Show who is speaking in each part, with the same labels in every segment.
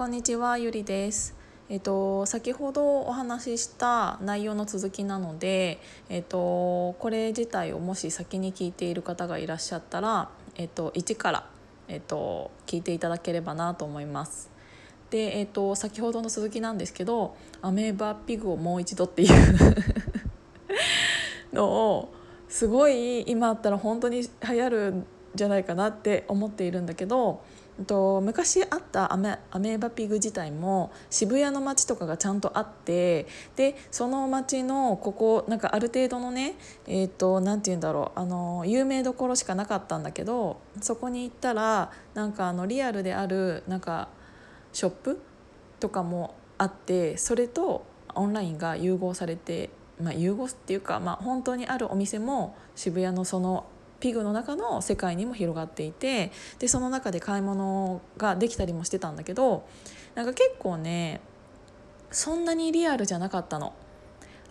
Speaker 1: こんにちはゆりです。えっと先ほどお話しした内容の続きなのでえっとこれ自体をもし先に聞いている方がいらっしゃったらえっと1からえっと聞いていただければなと思います。でえっと先ほどの続きなんですけどアメーバピグをもう一度っていう のをすごい今あったら本当に流行るんじゃないかなって思っているんだけどと昔あったアメアメーバピグ自体も渋谷の街とかがちゃんとあってでその街のここなんかある程度のねえっ、ー、と何て言うんだろうあの有名どころしかなかったんだけどそこに行ったらなんかあのリアルであるなんかショップとかもあってそれとオンラインが融合されて、まあ、融合っていうか、まあ、本当にあるお店も渋谷のそのピグの中の世界にも広がっていてでその中で買い物ができたりもしてたんだけどなんか結構ねそんなにリアルじゃなかったの。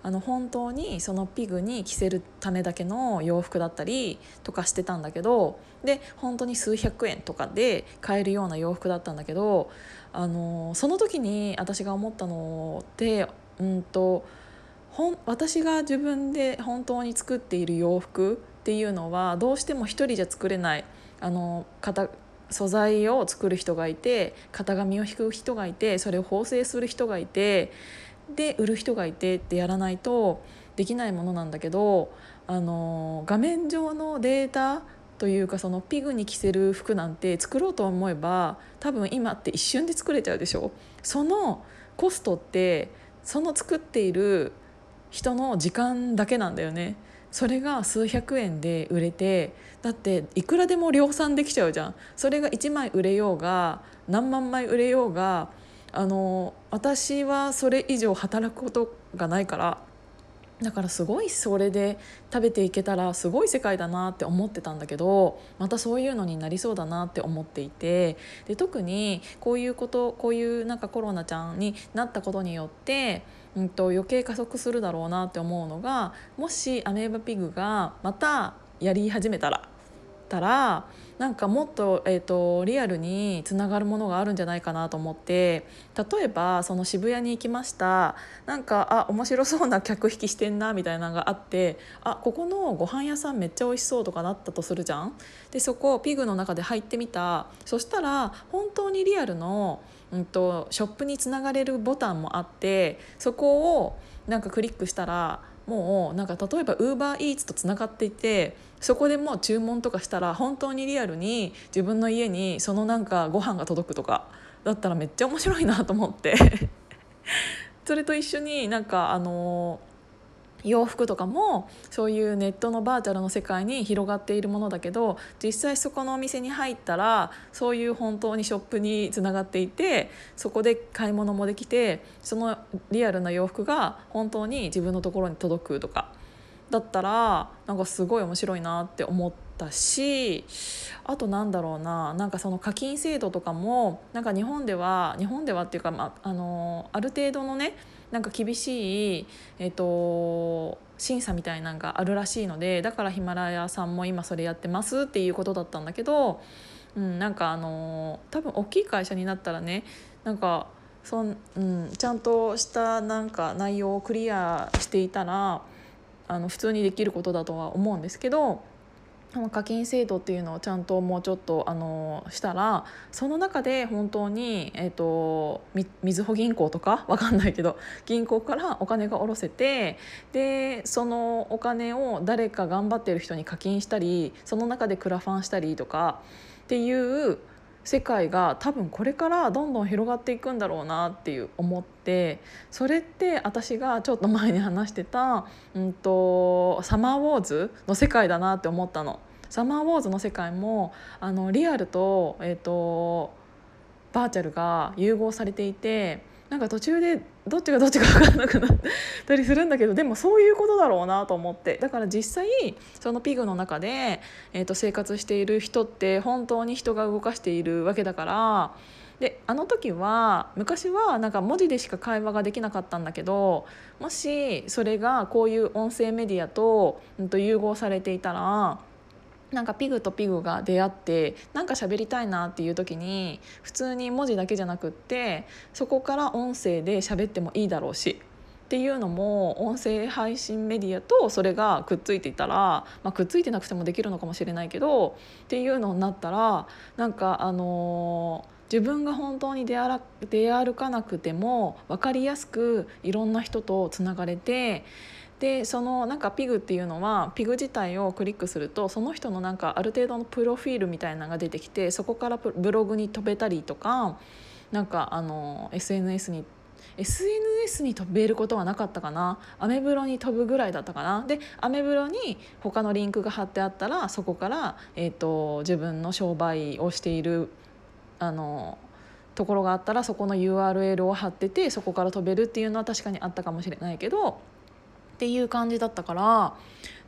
Speaker 1: あの本当にそのピグに着せるためだけの洋服だったりとかしてたんだけどで本当に数百円とかで買えるような洋服だったんだけどあのその時に私が思ったのってうんとほん私が自分で本当に作っている洋服っていうのはどうしても一人じゃ作れないあの型素材を作る人がいて型紙を引く人がいてそれを縫製する人がいてで売る人がいてってやらないとできないものなんだけどあの画面上のデータというかそのピグに着せる服なんて作ろうと思えば多分今って一瞬で作れちゃうでしょ？そのコストってその作っている人の時間だけなんだよね。それが数百円で売れてだっていくらでも量産できちゃうじゃん。それが1枚売れようが何万枚売れようがあの私はそれ以上働くことがないから。だからすごいそれで食べていけたらすごい世界だなって思ってたんだけどまたそういうのになりそうだなって思っていて。で特にこういうことこういうなんかコロナちゃんになったことによってうんと、余計加速するだろうなって思うのがもしアメーバピグがまたやり始めたらたらなんかもっと,、えーと、リアルにつながるものがあるんじゃないかなと思って例えばその渋谷に行きましたなんかあ面白そうな客引きしてんなみたいなのがあってあここのご飯屋さんめっちゃ美味しそうとかなったとするじゃん。でそこピグの中で入ってみたそしたら本当にリアルの、うんとショップにつながれるボタンもあってそこをなんかクリックしたらもうなんか例えば UberEats とつながっていてそこでもう注文とかしたら本当にリアルに自分の家にそのなんかご飯が届くとかだったらめっちゃ面白いなと思って。それと一緒になんかあの洋服とかもそういうネットのバーチャルの世界に広がっているものだけど実際そこのお店に入ったらそういう本当にショップにつながっていてそこで買い物もできてそのリアルな洋服が本当に自分のところに届くとかだったらなんかすごい面白いなって思ったしあとなんだろうななんかその課金制度とかもなんか日本では日本ではっていうか、まあ、あのある程度のねなんか厳しい、えーと、審査みたいなのがあるらしいのでだからヒマラヤさんも今それやってますっていうことだったんだけど、うん、なんかあの多分大きい会社になったらねなんかそん、うん、ちゃんとしたなんか内容をクリアしていたらあの普通にできることだとは思うんですけど課金制度っていうのをちゃんともうちょっとあのしたらその中で本当に、えーと、みずほ銀行とか？わかんないけど銀行からお金が下ろせてでそのお金を誰か頑張ってる人に課金したりその中でクラファンしたりとかっていう世界が多分これからどんどん広がっていくんだろうなっていう思ってそれって私がちょっと前に話してた、うんと、サマーウォーズの世界だなって思ったの。サマーウォーズの世界もあのリアルと,、えーとバーチャルが融合されていてなんか途中でどっちがどっちか分からなくなったりするんだけどでもそういうことだろうなと思って。だから実際そのピグの中で、えー、と生活している人って本当に人が動かしているわけだから。であの時は昔はなんか文字でしか会話ができなかったんだけどもしそれがこういう音声メディアと,、うん、と融合されていたらなんかピグとピグが出会ってなんか喋りたいなっていう時に普通に文字だけじゃなくってそこから音声で喋ってもいいだろうしっていうのも音声配信メディアとそれがくっついていたら、まあ、くっついてなくてもできるのかもしれないけどっていうのになったらなんかあのー自分が本当に出歩出歩かなくても分かりやすくいろんな人とつながれてでそのなんかピグっていうのはピグ自体をクリックするとその人のなんかある程度のプロフィールみたいなのが出てきてそこからブログに飛べたりとかなんかあの SNS に SNS に飛べることはなかったかな？アメブロに飛ぶぐらいだったかな？でアメブロに他のリンクが貼ってあったらそこから、えーと、自分の商売をしているあのところがあったらそこの URL を貼っててそこから飛べるっていうのは確かにあったかもしれないけどっていう感じだったから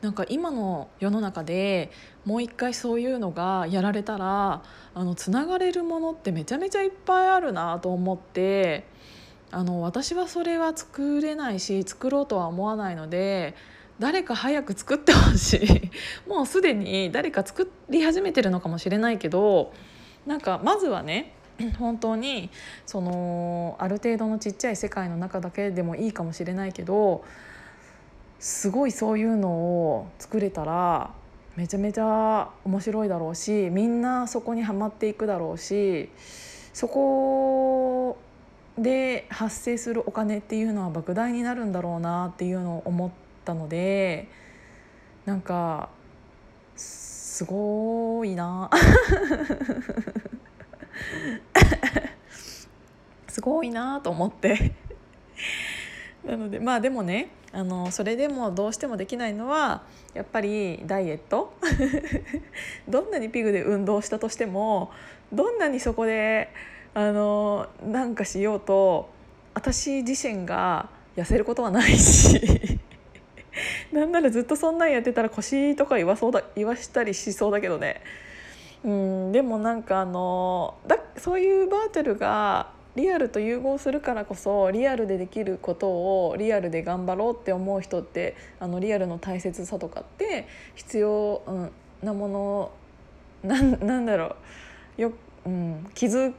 Speaker 1: なんか今の世の中でもう一回そういうのがやられたらあのつながれるものってめちゃめちゃいっぱいあるなと思ってあの私はそれは作れないし作ろうとは思わないので誰か早く作ってほしい。もうすでに誰か作り始めてるのかもしれないけどなんかまずはね 本当にそのある程度のちっちゃい世界の中だけでもいいかもしれないけどすごいそういうのを作れたらめちゃめちゃ面白いだろうしみんなそこにはまっていくだろうしそこで発生するお金っていうのは莫大になるんだろうなっていうのを思ったのでなんかすごいな。すごいなと思って。なのでまあでもねあのそれでもどうしてもできないのはやっぱりダイエット？どんなにピグで運動したとしてもどんなにそこであのなんかしようと私自身が痩せることはないし なんならずっとそんなんやってたら腰とか言わそうだ言わしたりしそうだけどね。うんでもなんかあのだそういうバーチャルがリアルと融合するからこそリアルでできることをリアルで頑張ろうって思う人ってあのリアルの大切さとかって必要、なものなんなんだろう。よ、うん、気づ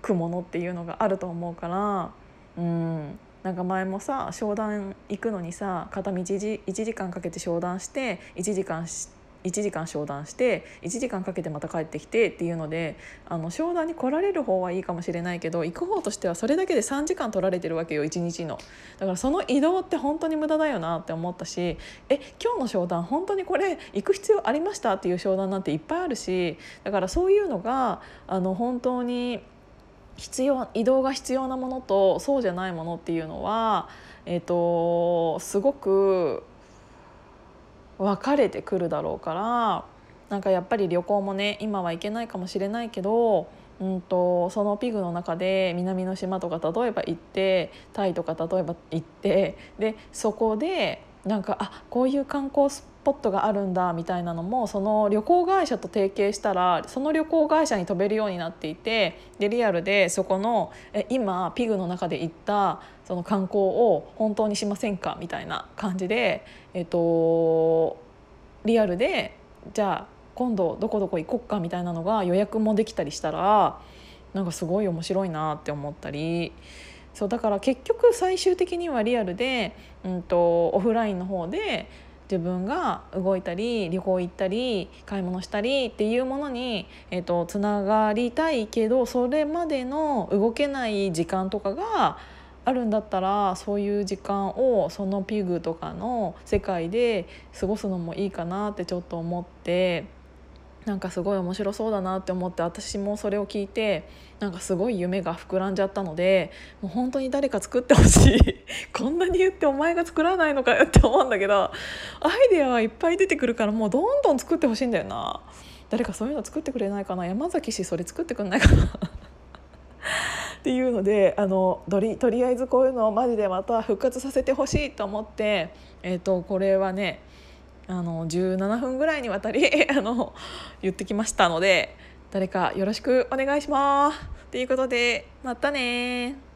Speaker 1: くものっていうのがあると思うから、うん、なんか前もさ商談行くのにさ片道 1, 1時間かけて商談して1時間して1時間商談して1時間かけてまた帰ってきてっていうのであの商談に来られる方はいいかもしれないけど行く方としてはそれだけで3時間取られてるわけよ1日の。だからその移動って本当に無駄だよなって思ったしえ今日の商談本当にこれ行く必要ありましたっていう商談なんていっぱいあるしだからそういうのがあの本当に必要移動が必要なものとそうじゃないものっていうのは、えーとすごく分かれてくるだろうからなんかやっぱり旅行もね今は行けないかもしれないけど、うんと、そのピグの中で南の島とか例えば行ってタイとか例えば行ってでそこでなんかあこういう観光スポットがあるんだみたいなのもその旅行会社と提携したらその旅行会社に飛べるようになっていてでリアルでそこのえ今ピグの中で行ったその観光を本当にしませんかみたいな感じで、えっと、リアルでじゃあ今度どこどこ行こっかみたいなのが予約もできたりしたらなんかすごい面白いなって思ったり。そうだから結局最終的にはリアルで、うんと、オフラインの方で自分が動いたり旅行行ったり買い物したりっていうものに、えーと、つながりたいけどそれまでの動けない時間とかがあるんだったらそういう時間をそのピグとかの世界で過ごすのもいいかなってちょっと思ってなんかすごい面白そうだなって思って私もそれを聞いてなんかすごい夢が膨らんじゃったのでもう本当に誰か作ってほしい。こんなに言ってお前が作らないのかよって思うんだけどアイデアはいっぱい出てくるからもうどんどん作ってほしいんだよな。誰かそういうの作ってくれないかな。山崎氏それ作ってくんないかな。っていうのであのとりとりあえずこういうのをマジでまた復活させてほしいと思って、えーとこれはねあの17分ぐらいにわたり あの言ってきましたので誰かよろしくお願いします。ということでまたね